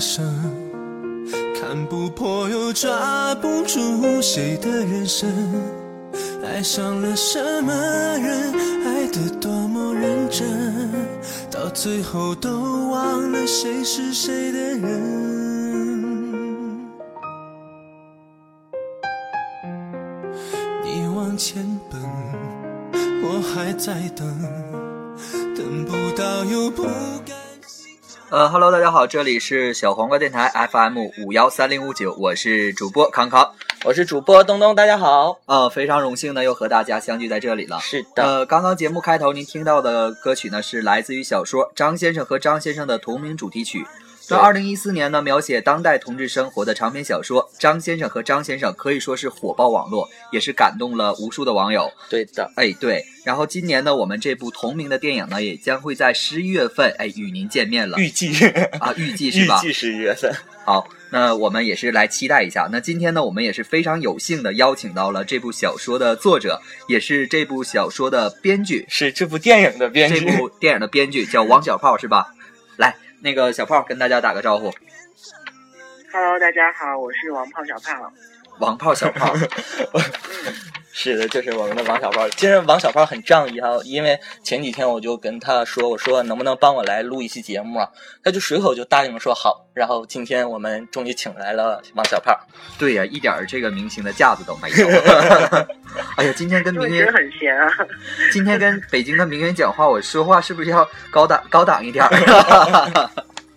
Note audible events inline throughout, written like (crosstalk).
生，看不破又抓不住谁的人生，爱上了什么人，爱得多么认真，到最后都忘了谁是谁的人。你往前奔，我还在，等呃哈喽，大家好，这里是小黄瓜电台 FM 五幺三零五九，我是主播康康。我是主播东东，大家好。呃，非常荣幸呢，又和大家相聚在这里了。是的，呃，刚刚节目开头您听到的歌曲呢，是来自于小说《张先生和张先生》的同名主题曲。那二零一四年呢，描写当代同志生活的长篇小说《张先生和张先生》可以说是火爆网络，也是感动了无数的网友。对的，哎，对。然后今年呢，我们这部同名的电影呢，也将会在十一月份，哎，与您见面了。预计啊，预计 (laughs) 是吧？预计十一月份。好，那我们也是来期待一下。那今天呢，我们也是非常有幸的邀请到了这部小说的作者，也是这部小说的编剧，是这部电影的编剧。这部电影的编剧叫王小炮，是吧？来，那个小炮跟大家打个招呼。Hello，大家好，我是王胖小胖。王胖小炮，(laughs) 是的，就是我们的王小胖。其实王小胖很仗义哈，因为前几天我就跟他说，我说能不能帮我来录一期节目啊？他就随口就答应说好。然后今天我们终于请来了王小胖。对呀、一点儿这个明星的架子都没有。(laughs) 哎呀，今天跟名媛，因为真的很闲啊。今天跟北京的名媛讲话，我说话是不是要高档高档一点儿？(laughs)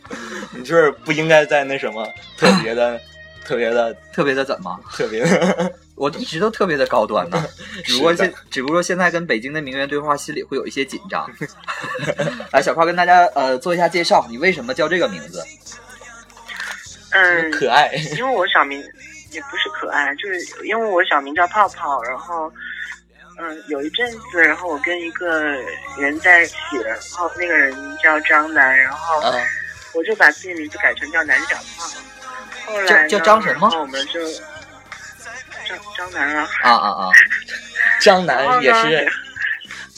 (laughs) 你就是不应该在那什么特别的、特别的、特别的怎么？特别的。我一直都特别的高端呢，(laughs) 只不过现只不过现在跟北京的名媛对话，心里会有一些紧张。(laughs) 来，小胖跟大家呃做一下介绍，你为什么叫这个名字？嗯，可爱，(laughs) 因为我小名也不是可爱，就是因为我小名叫泡泡，然后嗯，有一阵子，然后我跟一个人在一起，然后那个人叫张楠，然后啊，我就把自己名字改成叫南小胖。后来叫叫张什么然后我们就张张楠啊，啊啊啊！(laughs) 张楠也是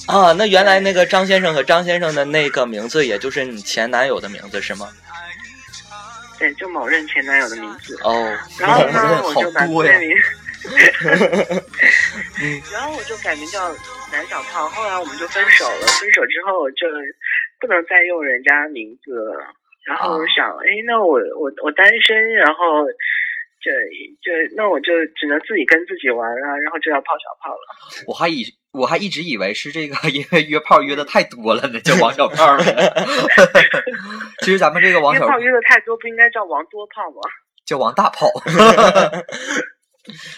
啊。那原来那个张先生和张先生的那个名字，也就是你前男友的名字是吗？对，就某任前男友的名字。哦，然后 (laughs) 我就把名，(laughs) 然后我就改名叫南小胖。后来我们就分手了，分手之后就不能再用人家名字了。然后我想，哎，那我我我单身，然后就就那我就只能自己跟自己玩了，然后就要泡小泡了。(laughs) 我还以我还一直以为是这个，因为约炮约的太多了呢，叫王小胖。(laughs) 其实咱们这个王小约炮约的太多，不应该叫王多胖吗？叫王大炮。(laughs)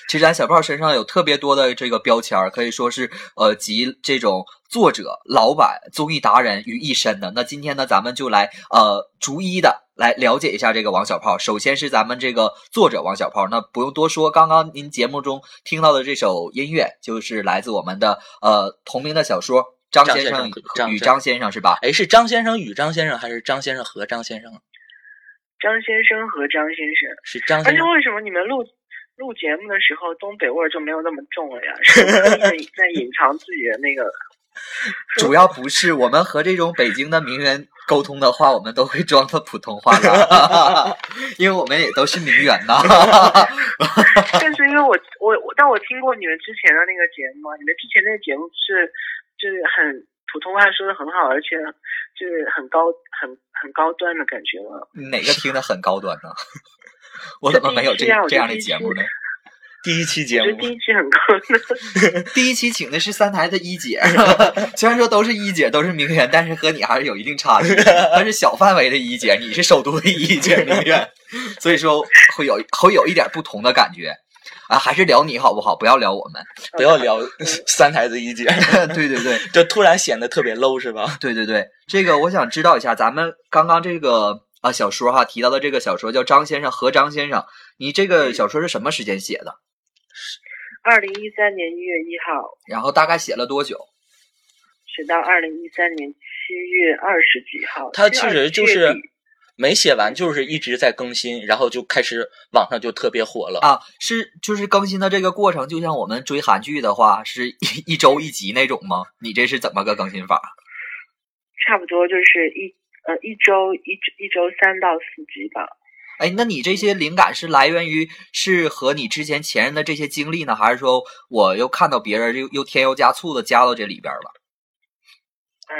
其实咱小炮身上有特别多的这个标签儿，可以说是呃集这种作者、老板、综艺达人于一身的。那今天呢，咱们就来呃逐一的来了解一下这个王小炮。首先是咱们这个作者王小炮，那不用多说，刚刚您节目中听到的这首音乐就是来自我们的呃同名的小说《张先生张先生与张张先生》是吧？哎，是张先生与张先生，还是张先生和张先生？张先生和张先生。是张先生。而且为什么你们录录节目的时候东北味儿就没有那么重了呀？是刻意的在隐藏自己的那个。主要不是我们和这种北京的名媛沟通的话，我们都会装的普通话的，(laughs) 因为我们也都是名媛呐。(laughs) 但是因为我我我，但我听过你们之前的那个节目啊，你们之前那个节目是就是很普通话说的很好，而且就是很高很很高端的感觉了。哪个听的很高端呢？(laughs) 我怎么没有这这样的节目呢？第一期节目第一期很高端。(laughs) 第一期请的是三台的一姐，(laughs) 虽然说都是一姐，都是名媛，但是和你还是有一定差距。她是小范围的一姐，你是首都的一姐名媛，所以说会有会有一点不同的感觉。啊，还是聊你好不好？不要聊我们。不要聊三台子一姐，对对对，就突然显得特别 low 是吧？对对对，这个我想知道一下，咱们刚刚这个啊小说哈提到的这个小说叫张先生和张先生，你这个小说是什么时间写的？二零一三年一月一号然后大概写了多久？写到二零一三年七月二十几号。他其实就是没写完，就是一直在更新，然后就开始网上就特别火了。啊，是就是更新的这个过程，就像我们追韩剧的话，是一一周一集那种吗？你这是怎么个更新法？(laughs) 差不多就是一呃，一周一一周三到四集吧。哎，那你这些灵感是来源于是和你之前前任的这些经历呢，还是说我又看到别人又又添油加醋的加到这里边了？嗯，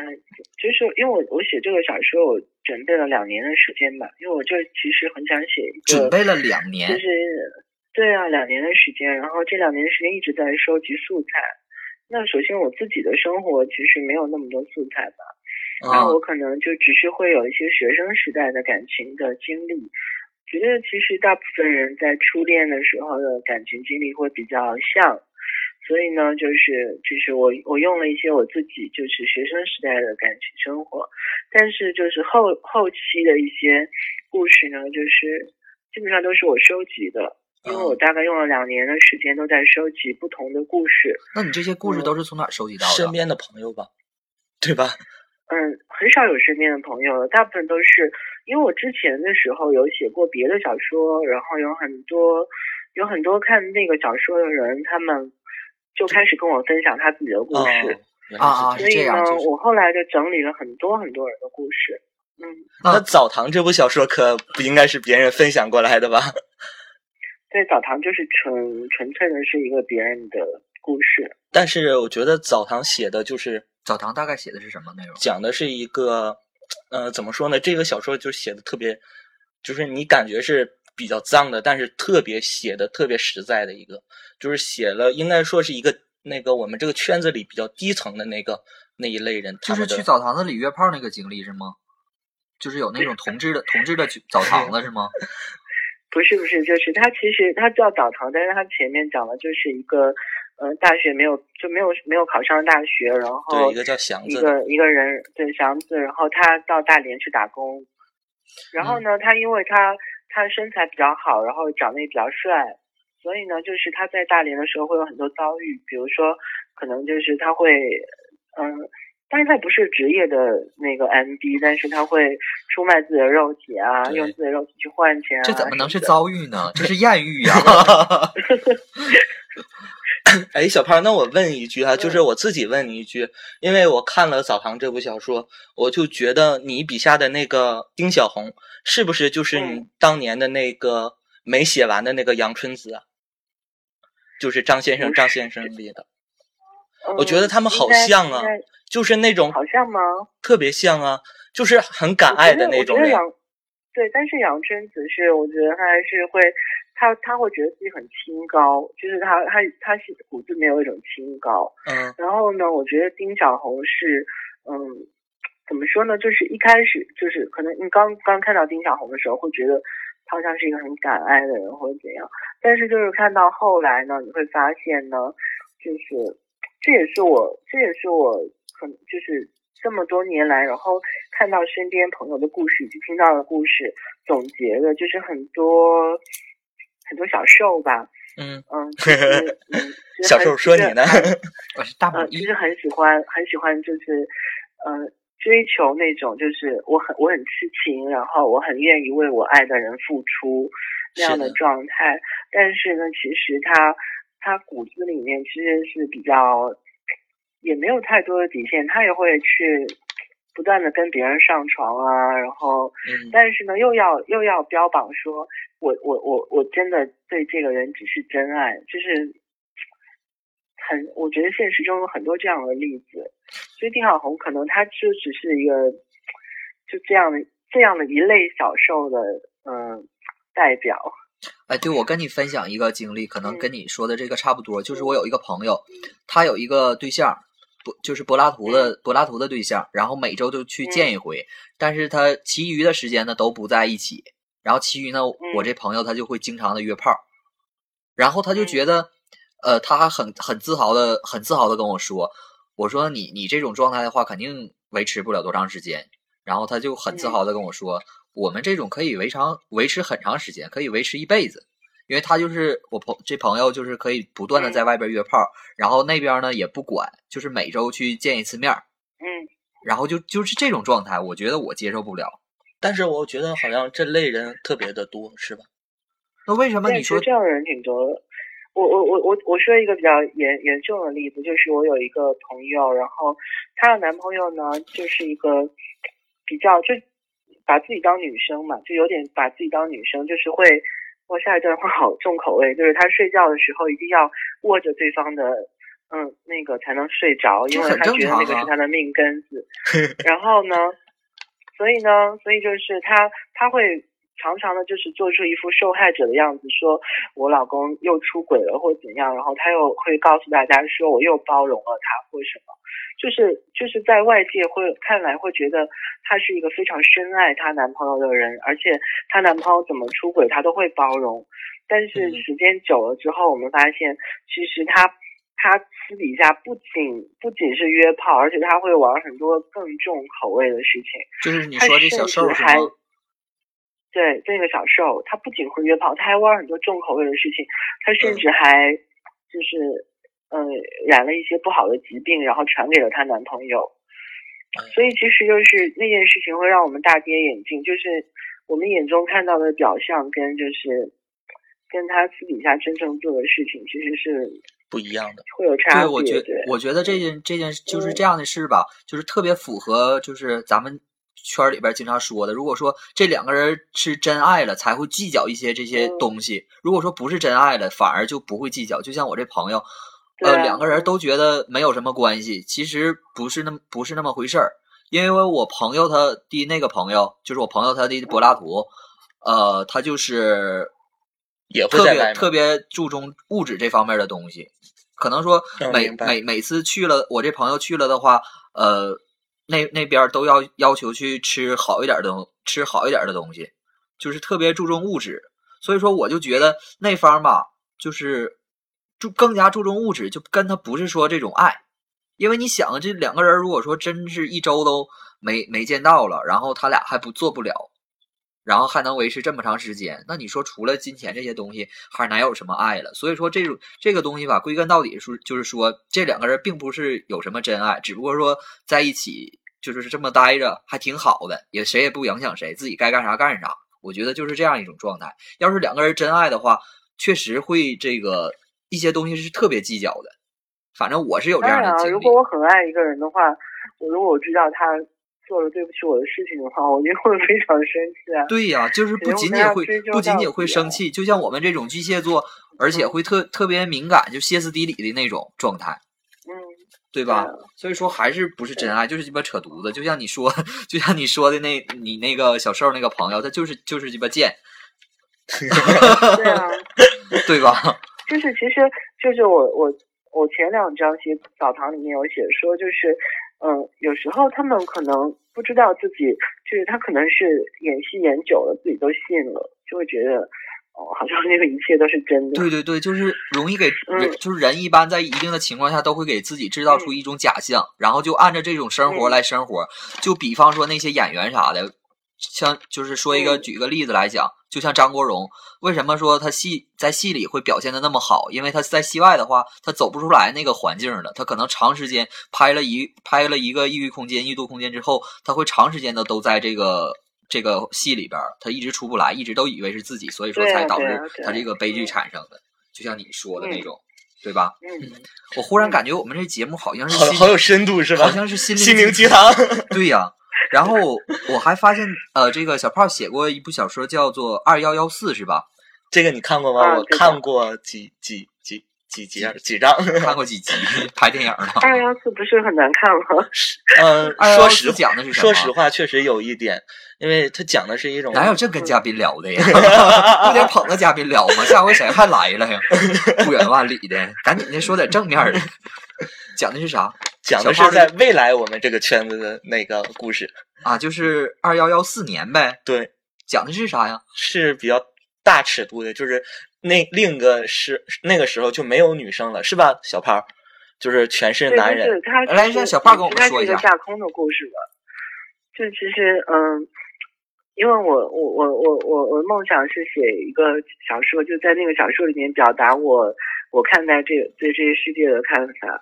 就是因为我我写这个小说，我准备了两年的时间吧，因为我就其实很想写一个，准备了两年，就是对啊，两年的时间，然后这两年时间一直在收集素材。那首先我自己的生活其实没有那么多素材吧，然后我可能就只是会有一些学生时代的感情的经历。觉得其实大部分人在初恋的时候的感情经历会比较像，所以呢，就是就是我我用了一些我自己就是学生时代的感情生活，但是就是后后期的一些故事呢，就是基本上都是我收集的，因为我大概用了两年的时间都在收集不同的故事。那你这些故事都是从哪收集到的？身边的朋友吧，对吧？嗯，很少有身边的朋友了，大部分都是因为我之前的时候有写过别的小说，然后有很多有很多看那个小说的人，他们就开始跟我分享他自己的故事啊啊，所以呢，我后来就整理了很多很多人的故事。嗯，那《澡堂》这部小说可不应该是别人分享过来的吧？(laughs) 对，《澡堂》就是纯纯粹的是一个别人的故事，但是我觉得《澡堂》写的就是。澡堂大概写的是什么内容？讲的是一个，呃，怎么说呢？这个小说就写的特别，就是你感觉是比较脏的，但是特别写的特别实在的一个，就是写了应该说是一个那个我们这个圈子里比较低层的那个那一类人，就是去澡堂子里约炮那个经历是吗？就是有那种同志的同志的澡堂子是吗？(laughs) 不是不是，就是他其实他叫澡堂，但是他前面讲的就是一个。嗯，大学没有就没有没有考上大学，然后一个叫祥子，一个一个人对祥子，然后他到大连去打工，然后呢，他因为他他身材比较好，然后长得也比较帅，所以呢，就是他在大连的时候会有很多遭遇，比如说可能就是他会嗯，但是他不是职业的那个 M B，但是他会出卖自己的肉体啊，用自己的肉体去换钱啊，这怎么能是遭遇呢？这是艳遇呀！(laughs) (laughs) (laughs) 哎，小胖，那我问一句哈，就是我自己问你一句，因为我看了《澡堂》这部小说，我就觉得你笔下的那个丁小红，是不是就是你当年的那个没写完的那个杨春子啊？就是张先生，张先生里的。我觉得他们好像啊，就是那种好像吗？特别像啊，就是很敢爱的那种人。对，但是杨春子是，我觉得他还是会。他他会觉得自己很清高，就是他他他是骨子没有一种清高。嗯。然后呢，我觉得丁小红是，嗯，怎么说呢？就是一开始就是可能你刚刚看到丁小红的时候，会觉得他像是一个很敢爱的人或者怎样。但是就是看到后来呢，你会发现呢，就是这也是我这也是我可能就是这么多年来，然后看到身边朋友的故事以及听到的故事总结的，就是很多。很多小兽吧，嗯 (laughs) 嗯，小兽说你呢，(laughs) 我是大嗯，其实很喜欢很喜欢，就是嗯，追求那种就是我很我很痴情，然后我很愿意为我爱的人付出那样的状态。但是呢，其实他他骨子里面其实是比较也没有太多的底线，他也会去。不断的跟别人上床啊，然后，但是呢，又要又要标榜说，我我我我真的对这个人只是真爱，就是很，我觉得现实中有很多这样的例子，所以丁小红可能他就只是一个就这样的这样的一类小受的嗯代表。哎，对，我跟你分享一个经历，可能跟你说的这个差不多，就是我有一个朋友，他有一个对象。不就是柏拉图的柏拉图的对象，然后每周都去见一回，但是他其余的时间呢都不在一起，然后其余呢，我这朋友他就会经常的约炮，然后他就觉得，呃，他还很很自豪的很自豪的跟我说，我说你你这种状态的话肯定维持不了多长时间，然后他就很自豪的跟我说，我们这种可以维长维持很长时间，可以维持一辈子。因为他就是我朋这朋友，就是可以不断的在外边约炮，然后那边呢也不管，就是每周去见一次面嗯，然后就就是这种状态，我觉得我接受不了。但是我觉得好像这类人特别的多，是吧？那为什么你说这样的人挺多？的？我我我我我说一个比较严严重的例子，就是我有一个朋友，然后她的男朋友呢，就是一个比较就把自己当女生嘛，就有点把自己当女生，就是会，我下一段话好重口味，就是他睡觉的时候一定要握着对方的，嗯，那个才能睡着，因为他觉得那个是他的命根子。(laughs) 然后呢，所以呢，所以就是他他会。常常的，就是做出一副受害者的样子，说我老公又出轨了或怎样，然后他又会告诉大家说我又包容了他或什么，就是就是在外界会看来会觉得她是一个非常深爱她男朋友的人，而且她男朋友怎么出轨她都会包容，但是时间久了之后，我们发现其实她她私底下不仅不仅是约炮，而且他会玩很多更重口味的事情，就是你说这小事儿还。对，这个小瘦，他不仅会约炮，他还玩很多重口味的事情，他甚至还就是，呃，染了一些不好的疾病，然后传给了她男朋友。所以其实就是那件事情会让我们大跌眼镜，就是我们眼中看到的表象跟就是跟他私底下真正做的事情其实是不一样的，会有差别。对，我觉我觉得这件这件就是这样的事吧，就是特别符合就是咱们。圈里边经常说的，如果说这两个人是真爱了，才会计较一些这些东西；如果说不是真爱了，反而就不会计较。就像我这朋友，呃，两个人都觉得没有什么关系，其实不是那么不是那么回事儿。因为我朋友他的那个朋友，就是我朋友他的柏拉图，呃，他就是也特别特别注重物质这方面的东西。可能说每每每次去了，我这朋友去了的话，呃。那那边都要要求去吃好一点的东，吃好一点的东西，就是特别注重物质。所以说，我就觉得那方吧，就是注更加注重物质，就跟他不是说这种爱。因为你想，这两个人如果说真是一周都没没见到了，然后他俩还不做不了，然后还能维持这么长时间，那你说除了金钱这些东西，还哪有什么爱了？所以说，这种这个东西吧，归根到底是就是说，这两个人并不是有什么真爱，只不过说在一起。就是这么待着还挺好的，也谁也不影响谁，自己该干啥干啥。我觉得就是这样一种状态。要是两个人真爱的话，确实会这个一些东西是特别计较的。反正我是有这样的经历。如果我很爱一个人的话，我如果我知道他做了对不起我的事情的话，我就会非常生气啊。对呀，就是不仅仅会不仅仅会生气，就像我们这种巨蟹座，而且会特特别敏感，就歇斯底里的那种状态。嗯对吧？所以说还是不是真爱，就是鸡巴扯犊子。就像你说，(laughs) 就像你说的那，你那个小瘦那个朋友，他就是就是鸡巴贱。对啊，(laughs) 对吧？(laughs) 就是，其实就是我我我前两章写澡堂里面有写说，就是嗯，有时候他们可能不知道自己，就是他可能是演戏演久了，自己都信了，就会觉得。哦，好像 (laughs) 那个一切都是真的。对对对，就是容易给人，就是人一般在一定的情况下都会给自己制造出一种假象，然后就按照这种生活来生活。就比方说那些演员啥的，像就是说一个举个例子来讲，就像张国荣，为什么说他戏在戏里会表现的那么好？因为他在戏外的话，他走不出来那个环境了。他可能长时间拍了一拍了一个异域空间、异度空间之后，他会长时间的都在这个。这个戏里边，他一直出不来，一直都以为是自己，所以说才导致他这个悲剧产生的。就像你说的那种，对吧？嗯。我忽然感觉我们这节目好像是好有深度，是吧？好像是心心灵鸡汤。对呀。然后我还发现，呃，这个小胖写过一部小说，叫做《二幺幺四》，是吧？这个你看过吗？我看过几几几几集几章，看过几集 (laughs) 拍电影了。二幺四不是很难看吗？(laughs) 嗯，(laughs) 说实讲的是说实话，确实有一点。因为他讲的是一种哪有这跟嘉宾聊的呀？不得捧着嘉宾聊吗？下回谁还来了呀？不远万里的，赶紧的说点正面的。讲的是啥？讲的是在未来我们这个圈子的那个故事啊，就是二幺幺四年呗。对，讲的是啥呀？是比较大尺度的，就是那另一个是那个时候就没有女生了，是吧？小胖，就是全是男人。来，让小胖跟我们说一下架空的故事吧。就其实，嗯。因为我我我我我我梦想是写一个小说，就在那个小说里面表达我我看待这对这些世界的看法。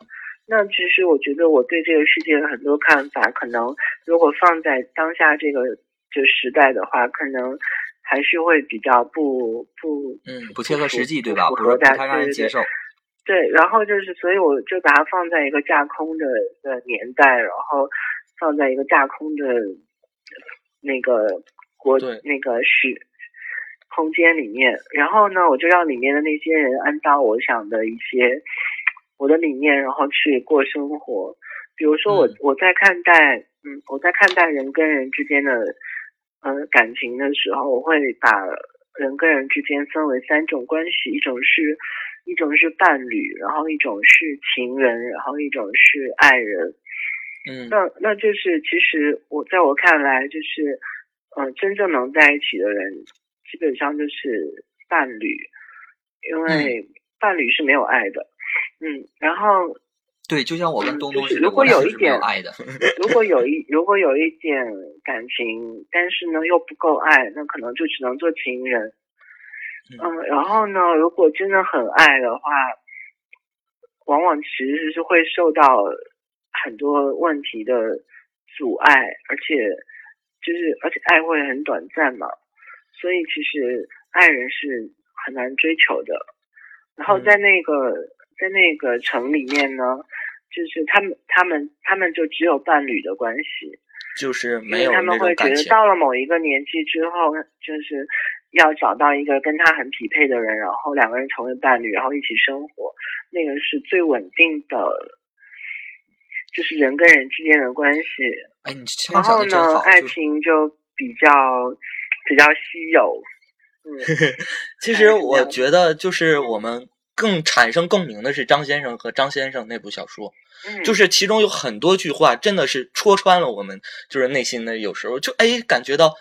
那其实我觉得我对这个世界的很多看法，可能如果放在当下这个就时代的话，可能还是会比较不不嗯不切合实际对吧？不合大家让人接受。对，然后就是所以我就把它放在一个架空的的年代，然后放在一个架空的。那个国那个时空间里面，然后呢，我就让里面的那些人按照我想的一些我的理念，然后去过生活。比如说我、嗯我在看待嗯我在看待人跟人之间的呃感情的时候，我会把人跟人之间分为三种关系，一种是一种是伴侣，然后一种是情人，然后一种是爱人。嗯那那就是其实我在我看来，就是呃，真正能在一起的人，基本上就是伴侣，因为伴侣是没有爱的。嗯，然后对，就像我跟嗯东东是 (laughs) 如果有一点爱的。如果有一如果有一点感情，但是呢又不够爱，那可能就只能做情人。嗯，然后呢，如果真的很爱的话，往往其实是会受到很多问题的阻碍，而且就是而且爱会很短暂嘛，所以其实爱人是很难追求的。然后在那个、在那个城里面呢，就是他们他们他们就只有伴侣的关系，就是没有他们会觉得。到了某一个年纪之后，就是要找到一个跟他很匹配的人，然后两个人成为伴侣，然后一起生活，那个是最稳定的，就是人跟人之间的关系。哎，你然畅想后呢，爱情就比较比较稀有。嗯，(laughs) 其实我觉得，就是我们更产生共鸣的是张先生和张先生那部小说，嗯就是其中有很多句话真的是戳穿了我们就是内心的，有时候就哎感觉到。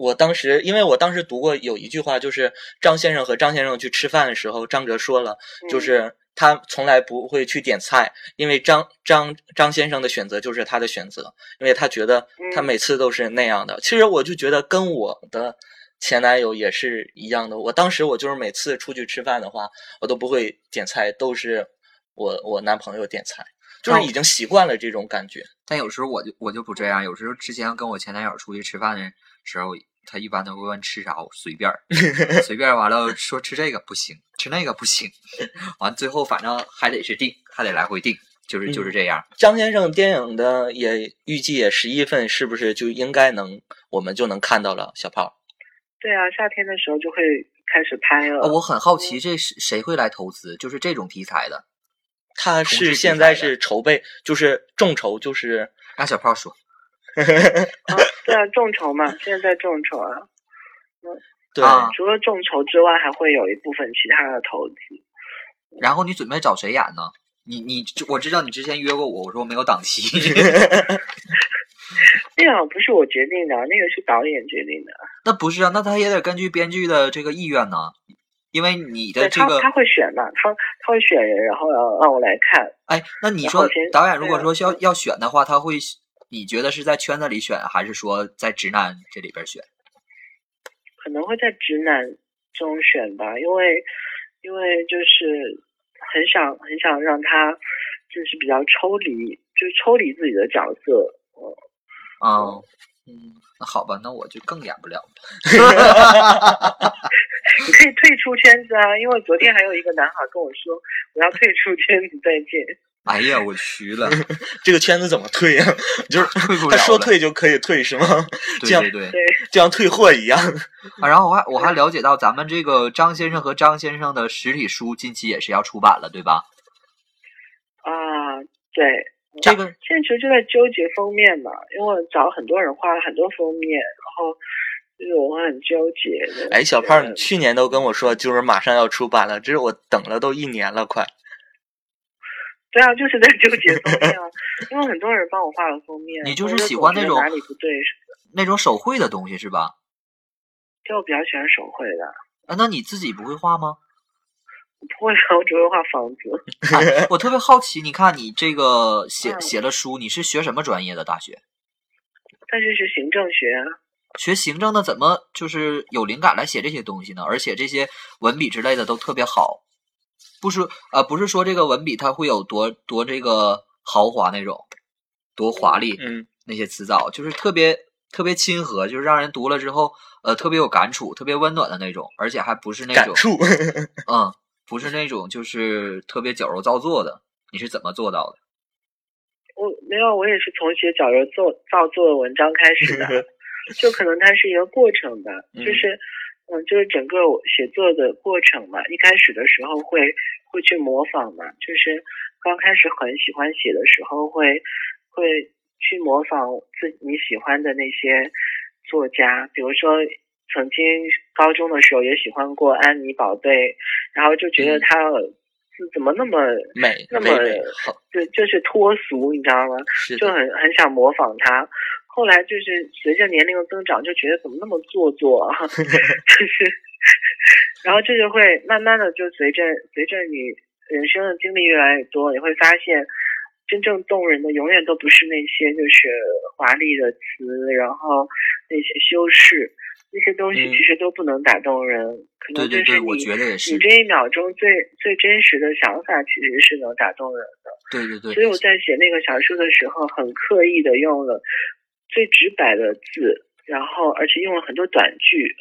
我当时，因为我当时读过有一句话，就是张先生和张先生去吃饭的时候，张哲说了，就嗯是他从来不会去点菜，因为张张张先生的选择就是他的选择，因为他觉得他嗯每次都是那样的。其实我就觉得跟我的前男友也是一样的。我当时我就是每次出去吃饭的话，我都不会点菜，都是我我男朋友点菜，就是哦已经习惯了这种感觉。但有时候我就我就不这样，有时候之前跟我前男友出去吃饭的时候，他一般都会问吃啥，我随便 (laughs) 随便完了说吃这个不行，吃那个不行，(laughs) 完最后反正还得是定，还得来回定，就是就是这样。张先生电影的也预计也十一份，是不是就应该能我们就能看到了？小炮，对啊，夏天的时候就会开始拍了。呃我很好奇，这是谁会来投资？就是这种题材的，他是现在是筹备，就是众筹，就是让小炮说。(laughs) 啊，对啊，众筹嘛，现在在众筹啊。嗯对、啊除了众筹之外，还会有一部分其他的投资。然后你准备找谁演呢？你你我知道你之前约过我，我说我没有档期。(laughs) (laughs) 那个不是我决定的，那个是导演决定的。那不是啊，那他也得根据编剧的这个意愿呢，因为你的这个他他会选嘛，他他会选人，然后让让我来看。哎，那你说导演如果说是要要选的话，他会你觉得是在圈子里选，还是说在直男这里边选？可能会在直男中选吧，因为因为就是很想很想让他就是比较抽离，就是抽离自己的角色。嗯嗯，那好吧，那我就更演不了了。你 (laughs) (laughs) 可以退出圈子啊，因为昨天还有一个男孩跟我说我要退出圈子，再见。哎呀，我去了，(laughs) 这个圈子怎么退呀、就是退不了他说退就可以退是吗？对对对。对，就像退货一样。啊，然后我还我还了解到咱们这个张先生和张先生的实体书近期也是要出版了，对吧？啊，对，这个现在其实就在纠结封面嘛，因为我找很多人画了很多封面，然后就是我会很纠结的。哎，小胖，你嗯去年都跟我说，就是马上要出版了，这是我等了都一年了，快。(laughs) 对啊，就是在纠结封面啊，因为很多人帮我画了封面，你就是喜欢那种哪里不对那种手绘的东西是吧？就我比较喜欢手绘的，啊，那你自己不会画吗？(laughs) 我不会，我只会画房子。(laughs) 哎我特别好奇，你看你这个写嗯写了书，你是学什么专业的？大学但是是行政学啊，学行政的，怎么就是有灵感来写这些东西呢？而且这些文笔之类的都特别好，不是呃，不是说这个文笔它会有多多这个豪华那种，多华丽，嗯，那些词藻，就是特别特别亲和，就是让人读了之后，呃，特别有感触，特别温暖的那种，而且还不是那种，感触。嗯，不是那种就是特别矫揉造作的。你是怎么做到的？我没有，我也是从写矫揉造造作的文章开始的。(laughs) 就可能它是一个过程吧，嗯就是嗯，就是整个我写作的过程嘛。一开始的时候会会去模仿嘛，就是刚开始很喜欢写的时候会会去模仿自你喜欢的那些作家，比如说。曾经高中的时候也喜欢过安妮宝贝，然后就觉得嗯她字怎么那么美那么美美好，就就是脱俗，你知道吗？就很很想模仿她。后来就是随着年龄的增长，就觉得怎么那么做作啊，(laughs) 就是，然后这就会慢慢的就随着随着你人生的经历越来越多，你会发现真正动人的永远都不是那些就是华丽的词，然后那些修饰，那些东西嗯其实都不能打动人，可能就是你我觉得也是你，这一秒钟最最真实的想法，其实是能打动人的。对对对所以我在写那个小说的时候，很刻意的用了最直白的字，然后而且用了很多短句，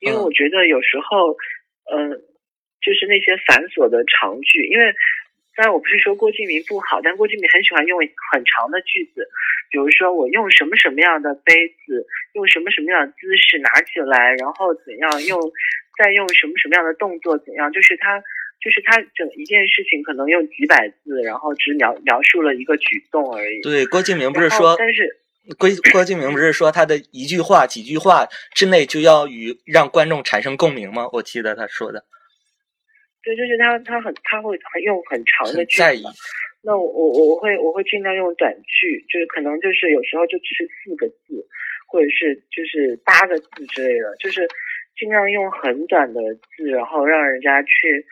因为嗯我觉得有时候，嗯、就是那些繁琐的长句，因为。当然，我不是说郭敬明不好，但郭敬明很喜欢用很长的句子，比如说我用什么什么样的杯子，用什么什么样的姿势拿起来，然后怎样用，再用什么什么样的动作怎样，就是他就是他整一件事情可能用几百字，然后只描描述了一个举动而已。对，郭敬明不是说，但是郭郭敬明不是说他的一句话、几句话之内就要与让观众产生共鸣吗？我记得他说的，对，就是他他很他会很用很长的句子。那我我我会我会尽量用短句，就是可能就是有时候就只是四个字，或者是就是八个字之类的，就是尽量用很短的字，然后让人家去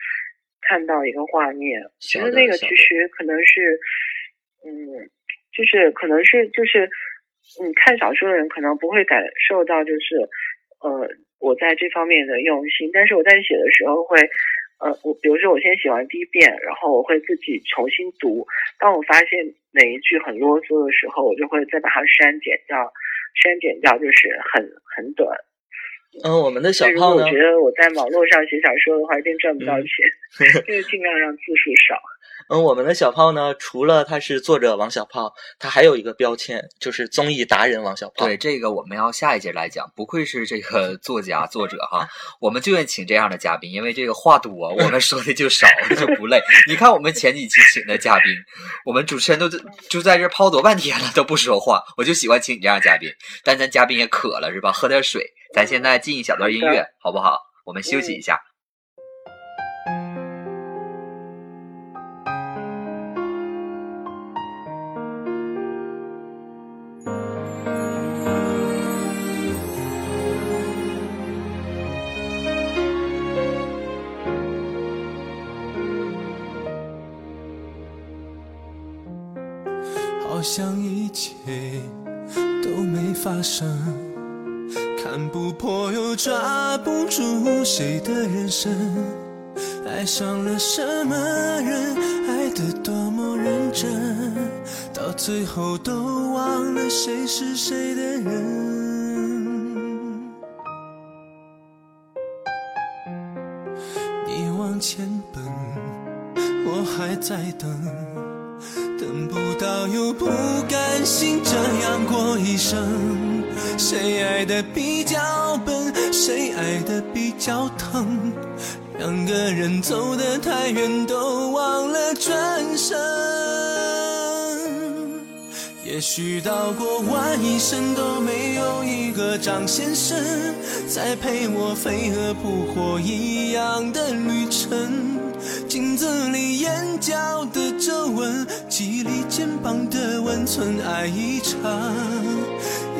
看到一个画面。其实那个其实可能是，嗯，就是可能是就是，嗯，看小说的人可能不会感受到就是，呃，我在这方面的用心，但是我在写的时候会。呃，我比如说我先写完第一遍，然后我会自己重新读。当我发现哪一句很啰嗦的时候，我就会再把它删减掉，删减掉就是很很短。嗯，我们的小所以如果炮呢我觉，得我在网络上写小说的话，一定赚不到嗯钱，(laughs) 就是尽量让字数少。嗯，我们的小炮呢，除了他是作者王小炮，他还有一个标签，就是综艺达人王小炮。对，这个我们要下一节来讲。不愧是这个作家作者哈，我们就愿请这样的嘉宾，因为这个话多，我们说的就少，就不累。你看我们前几期请的嘉宾，我们主持人都在就在这儿泡多半天了都不说话，我就喜欢请你这样的嘉宾。但咱嘉宾也渴了是吧？喝点水。咱现在进一小段音乐，好不好？我们休息一下。不破又抓不住谁的人生，爱上了什么人，爱得多么认真，到最后都忘了谁是谁的人。你往前奔，我还在等。等不到又不甘心，这样过一生。谁爱的比较笨，谁爱的比较疼？两个人走得太远，都忘了转身。也许到过完一生都没有一个张先生，再陪我飞蛾扑火一样的旅程。镜子里眼角的皱纹，记忆里肩膀的温存，爱一场，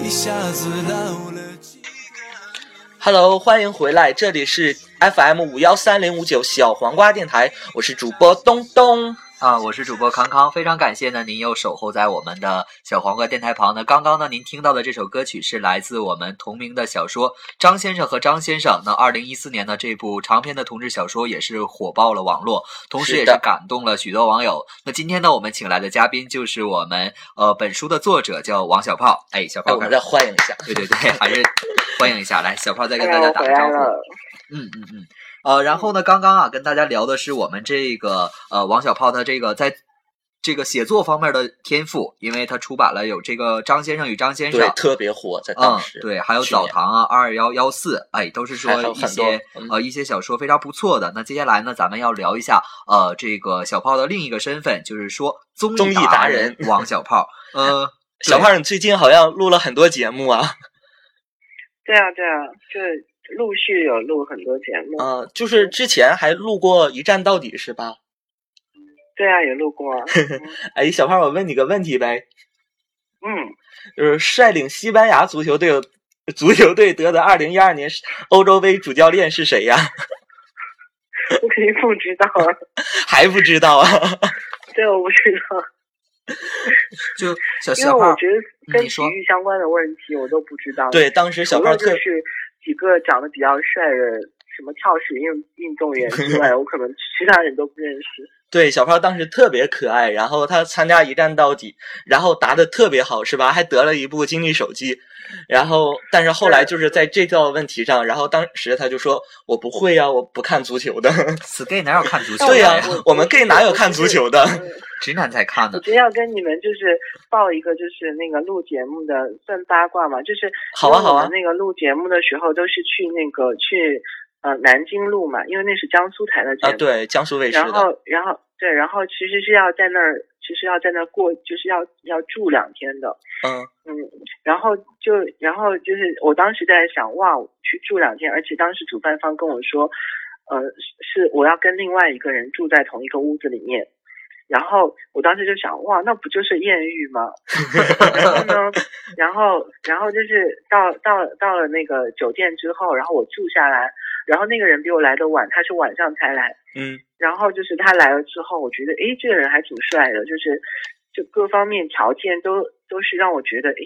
一下子老了几个。Hello，欢迎回来，这里是 FM 五幺三零五九小黄瓜电台，我是主播东东。啊，我是主播康康，非常感谢呢，您又守候在我们的小黄瓜电台旁呢。刚刚呢，您听到的这首歌曲是来自我们同名的小说《张先生和张先生》。那二零一四年呢，这部长篇的同志小说也是火爆了网络，同时也是感动了许多网友。那今天呢，我们请来的嘉宾就是我们呃本书的作者，叫王小炮。哎，小哎，炮，我们再欢迎一下。对对对，还是欢迎一下，来，小炮再跟大家打个招呼。嗯嗯嗯，呃，然后呢，刚刚啊，跟大家聊的是我们这个呃王小炮他这个在这个写作方面的天赋，因为他出版了有这个张先生与张先生对，，特别火，在当嗯时。，对，还有澡堂啊，二幺幺四，哎，都是说一很多些嗯呃一些小说非常不错的。那接下来呢，咱们要聊一下呃这个小炮的另一个身份，就是说综综艺达达人王小炮。呃，(laughs) 小胖，你最近好像录了很多节目啊，对啊，对啊，就陆续有录很多节目。呃，就是之前还录过《一站到底》是吧？对啊，也录过啊。(laughs) 哎，小胖，我问你个问题呗，嗯，就是率领西班牙足球队足球队得的二零一二年欧洲杯主教练是谁呀？(laughs) 我肯定不知道啊。(laughs) 还不知道啊？对，我不知道，就小因为，我觉得跟体育相关的问题我都不知道。对，当时小胖特了就是几个长得比较帅的什么跳水运运动员之外，(laughs) 我可能其他人都不认识。对小胖当时特别可爱，然后他参加一站到底，然后答的特别好，是吧？还得了一部金立手机。然后，但是后来就是在这道问题上，然后当时他就说：“我不会呀、我不看足球的。死 gay 哪有看足球对呀？我们 gay 哪有看足球的？嗯 (laughs) 直男才看呢。我觉得要跟你们就是报一个就是那个录节目的算八卦嘛，就是好啊好啊那个录节目的时候都是去那个去呃南京录嘛，因为那是江苏台的节啊，目。对，江苏卫视的。然后然后对，然后其实是要在那儿，其实要在那过，就是要要住两天的。嗯，嗯，然后就然后就是我当时在想，哇，去住两天，而且当时主办方跟我说，呃，是是我要跟另外一个人住在同一个屋子里面。然后我当时就想，哇，那不就是艳遇吗？(laughs) 然后呢，然后然后就是到到到了那个酒店之后，然后我住下来，然后那个人比我来的晚，他是晚上才来，嗯，然后就是他来了之后，我觉得诶，这个人还挺帅的，就是就各方面条件都都是让我觉得诶，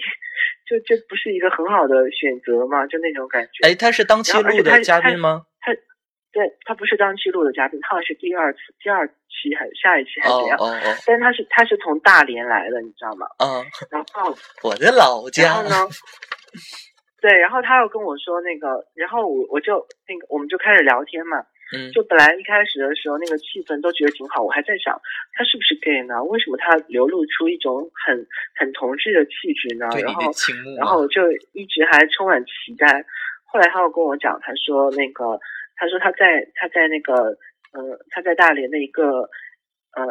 就这不是一个很好的选择嘛，就那种感觉。哎，他是当期录的他他嘉宾吗？对他不是当期录的嘉宾，他好像是第二次、第二期还是下一期还是哦怎样？哦哦，但是他是他是从大连来的，你知道吗？嗯，然后 (laughs) 我的老然家后。呢？对，然后他又跟我说那个，然后我我就那个我们就开始聊天嘛，嗯，就本来一开始的时候那个气氛都觉得挺好，我还在想他是不是 gay 呢？为什么他流露出一种很很同志的气质呢？然后然后我就一直还充满期待。后来他又跟我讲，他说那个，他说他在他在那个，呃，他在大连的一个呃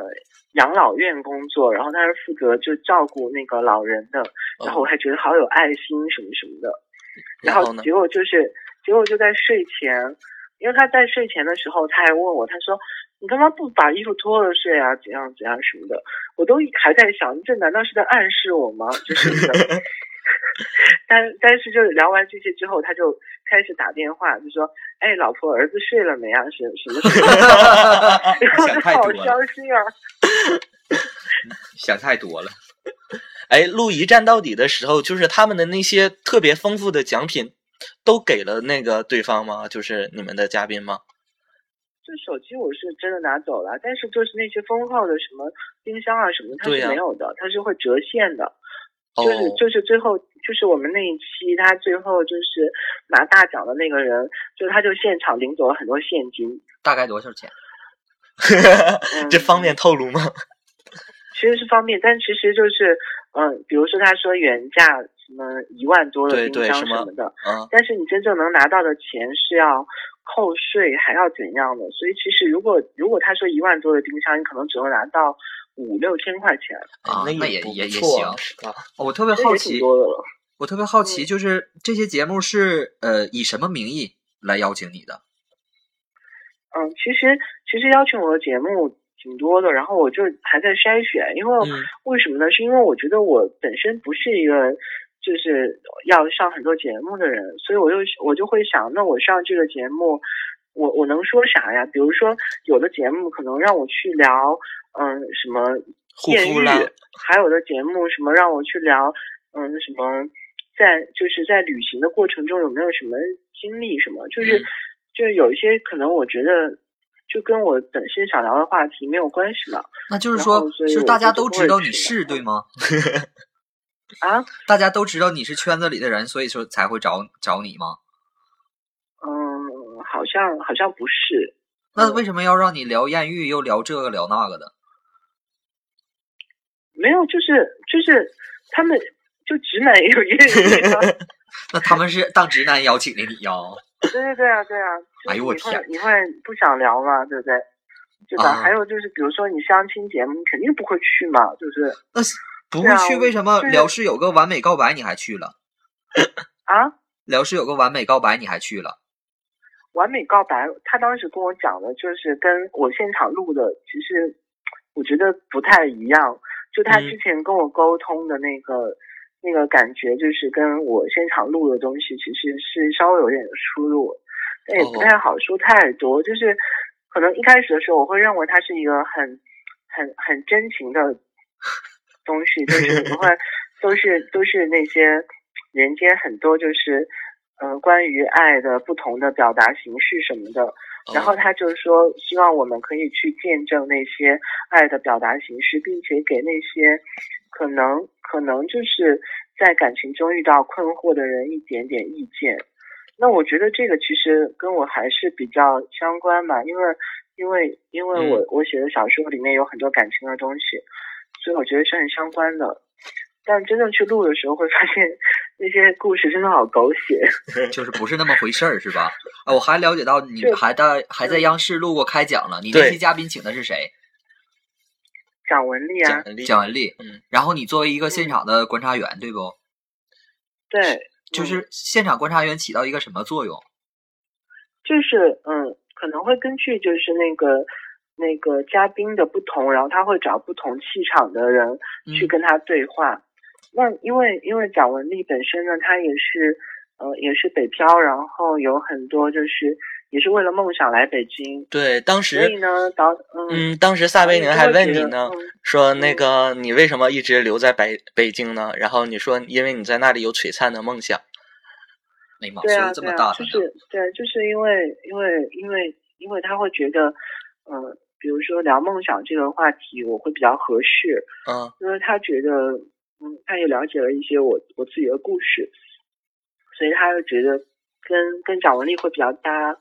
养老院工作，然后他是负责就照顾那个老人的，然后我还觉得好有爱心什么什么的。然然后呢？结果就是，结果就在睡前，因为他在睡前的时候，他还问我，他说：“你干嘛不把衣服脱了睡啊？怎样怎样什么的？”我都还在想，这难道是在暗示我吗？就是 (laughs) 但但是就聊完这些之后，他就开始打电话，就说：“哎，老婆，儿子睡了没啊？什什么什么？(laughs) ”然后就好伤心啊！(laughs) 想太多了。哎，录一站到底的时候，就是他们的那些特别丰富的奖品，都给了那个对方吗？就是你们的嘉宾吗？这手机我是真的拿走了，但是就是那些封号的什么冰箱啊什么，它是没有的，它是会折现的。哦，就是就是最后就是我们那一期，他最后就是拿大奖的那个人，就他就现场领走了很多现金。大概多少钱？嗯 (laughs) 这方便透露吗？(laughs) 其实是方便，但其实就是嗯、比如说他说原价什么一万多的冰箱对什么什么的，嗯，但是你真正能拿到的钱是要扣税，还要怎样的？所以其实如果如果他说一万多的冰箱，你可能只能拿到五六千块钱，啊那那也也也行啊？我特别好奇。我特别好嗯奇，就是这些节目是呃以什么名义来邀请你的？嗯，其实其实邀请我的节目挺多的，然后我就还在筛选，因为、嗯为什么呢？是因为我觉得我本身不是一个就是要上很多节目的人，所以我就我就会想，那我上这个节目，我我能说啥呀？比如说有的节目可能让我去聊，嗯，什么艳遇还有的节目什么让我去聊，嗯，什么在就是在旅行的过程中有没有什么经历什么，就是、嗯就是有一些可能我觉得就跟我本身想聊的话题没有关系嘛。那就是说，就是大家都知道你是对吗？(laughs) 啊，大家都知道你是圈子里的人，所以说才会找找你吗？嗯，好像好像不是，那为什么要让你聊艳遇，又聊这个聊那个的？没有，就是就是他们就直男也有粤语的。(laughs) 那他们是当直男邀请的你呀？对对对啊，对啊。哎呦我天！你会不想聊嘛？对不对？对吧？啊还有就是，比如说你相亲节目，你肯定不会去嘛，对不对？那不会去，为什么就是辽视有个完美告白你还去了？啊，(laughs) 辽视有个完美告白你还去了？完美告白，他当时跟我讲的就是跟我现场录的，其实我觉得不太一样。就他嗯之前跟我沟通的那个、那个感觉，就是跟我现场录的东西其实是稍微有点出入，但也不哦太好说太多。就是可能一开始的时候，我会认为它是一个很、很、很真情的东西，就是我会 (laughs) 都是都是那些人间很多就是。呃，关于爱的不同的表达形式什么的，然后他就说，希望我们可以去见证那些爱的表达形式，并且给那些可能可能就是在感情中遇到困惑的人一点点意见。那我觉得这个其实跟我还是比较相关嘛，因为因为因为我、我写的小说里面有很多感情的东西，所以我觉得是很相关的。但真正去录的时候，会发现 (laughs) 那些故事真的好狗血。(laughs) 就是不是那么回事儿，是吧？啊，我还了解到你还在还在央视录过开讲了，你那对期嘉宾请的是谁？蒋雯丽啊蒋，雯丽。嗯，然后你作为一个现场的观察员，对不？对，嗯就是现场观察员起到一个什么作用？就是嗯，可能会根据就是那个那个嘉宾的不同，然后他会找不同气场的人去嗯跟他对话。那因为因为蒋雯丽本身呢，她也是呃也是北漂，然后有很多就是也是为了梦想来北京，对，当时所以，呢导嗯嗯，当时撒贝宁还问你呢，嗯说那个你为什么一直留在北北京呢？然后你说因为你在那里有璀璨的梦想。对啊，说的这对啊，么大就是对，就是因为因为因为因为他会觉得，呃，比如说聊梦想这个话题，我会比较合适，嗯因为他觉得，嗯，他也了解了一些我我自己的故事，所以他就觉得跟跟蒋雯丽会比较搭，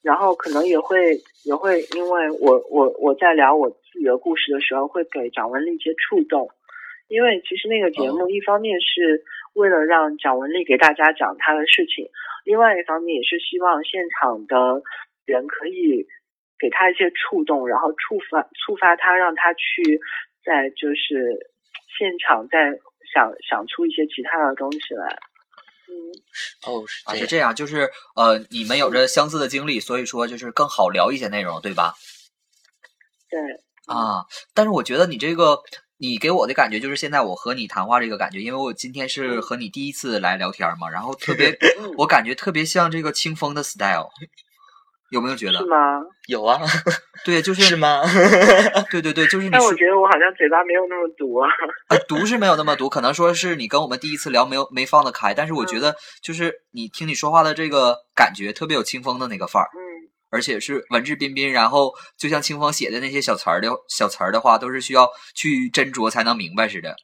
然后可能也会也会因为我我我在聊我自己的故事的时候，会给蒋雯丽一些触动，因为其实那个节目一方面是为了让蒋雯丽给大家讲她的事情，另外一方面也是希望现场的人可以给她一些触动，然后触发触发她，让她去在就是现场再想想出一些其他的东西来。嗯，哦，是啊，这样。是这样，就是呃，你们有着相似的经历，所以说就是更好聊一些内容，对吧？对，啊，但是我觉得你这个，你给我的感觉就是现在我和你谈话这个感觉，因为我今天是和你第一次来聊天嘛，然后特 (laughs) 别，嗯。我感觉特别像这个清风的 style，有没有觉得是？吗？有啊，对，就是是吗？(laughs) 对对对，就是你但我觉得我好像嘴巴没有那么毒啊。呃毒是没有那么毒，可能说是你跟我们第一次聊没有没放得开，但是我觉得就是你听你说话的这个感觉特别有清风的那个范儿。嗯，而且是文质彬彬，然后就像清风写的那些小词儿的小词儿的话，都是需要去斟酌才能明白似的。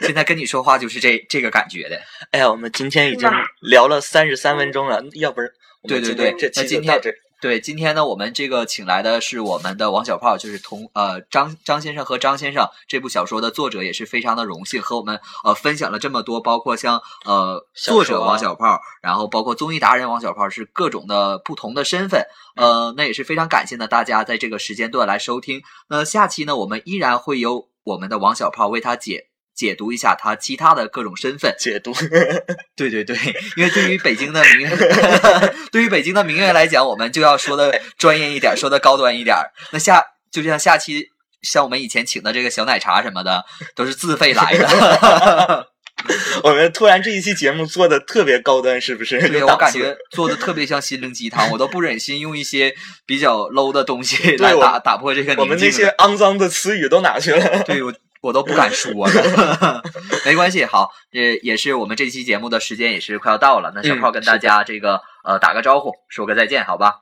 现在跟你说话就是这这个感觉的。哎呀，我们今天已经聊了三十三分钟了，(laughs) 要不然对对对这那今天期就到这儿。对，今天呢，我们这个请来的是我们的王小炮，就是同呃张张先生和张先生这部小说的作者，也是非常的荣幸和我们呃分享了这么多，包括像呃作者王小炮，然后包括综艺达人王小炮，是各种的不同的身份。呃，那也是非常感谢呢大家在这个时间段来收听。那下期呢，我们依然会由我们的王小炮为他解解读一下他其他的各种身份。解读，(laughs) 对对对，因为对于北京的名媛，(laughs) 对于北京的名媛来讲，我们就要说的专业一点，说的高端一点。那下就像下期像我们以前请的这个小奶茶什么的，都是自费来的。(laughs) 我们突然这一期节目做的特别高端，是不是？对我感觉做的特别像心灵鸡汤，我都不忍心用一些比较 low 的东西来打打破这个我们那些。肮脏的词语都哪去了？对我我都不敢说了，(laughs) 没关系。好，这也是我们这期节目的时间也是快要到了。那小嗯炮跟大家这个、呃打个招呼，说个再见，好吧？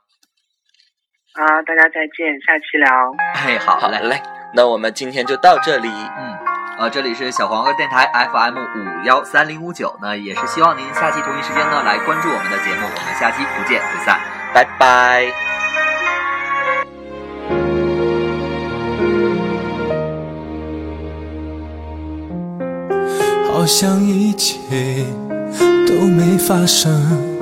啊，大家再见，下期聊。哎，好嘞。好嘞，那我们今天就到这里。嗯，呃，这里是小黄瓜电台 FM 五幺三零五九呢，也是希望您下期同一时间呢来关注我们的节目，我们下期不见不散。拜拜。像一切都没发生。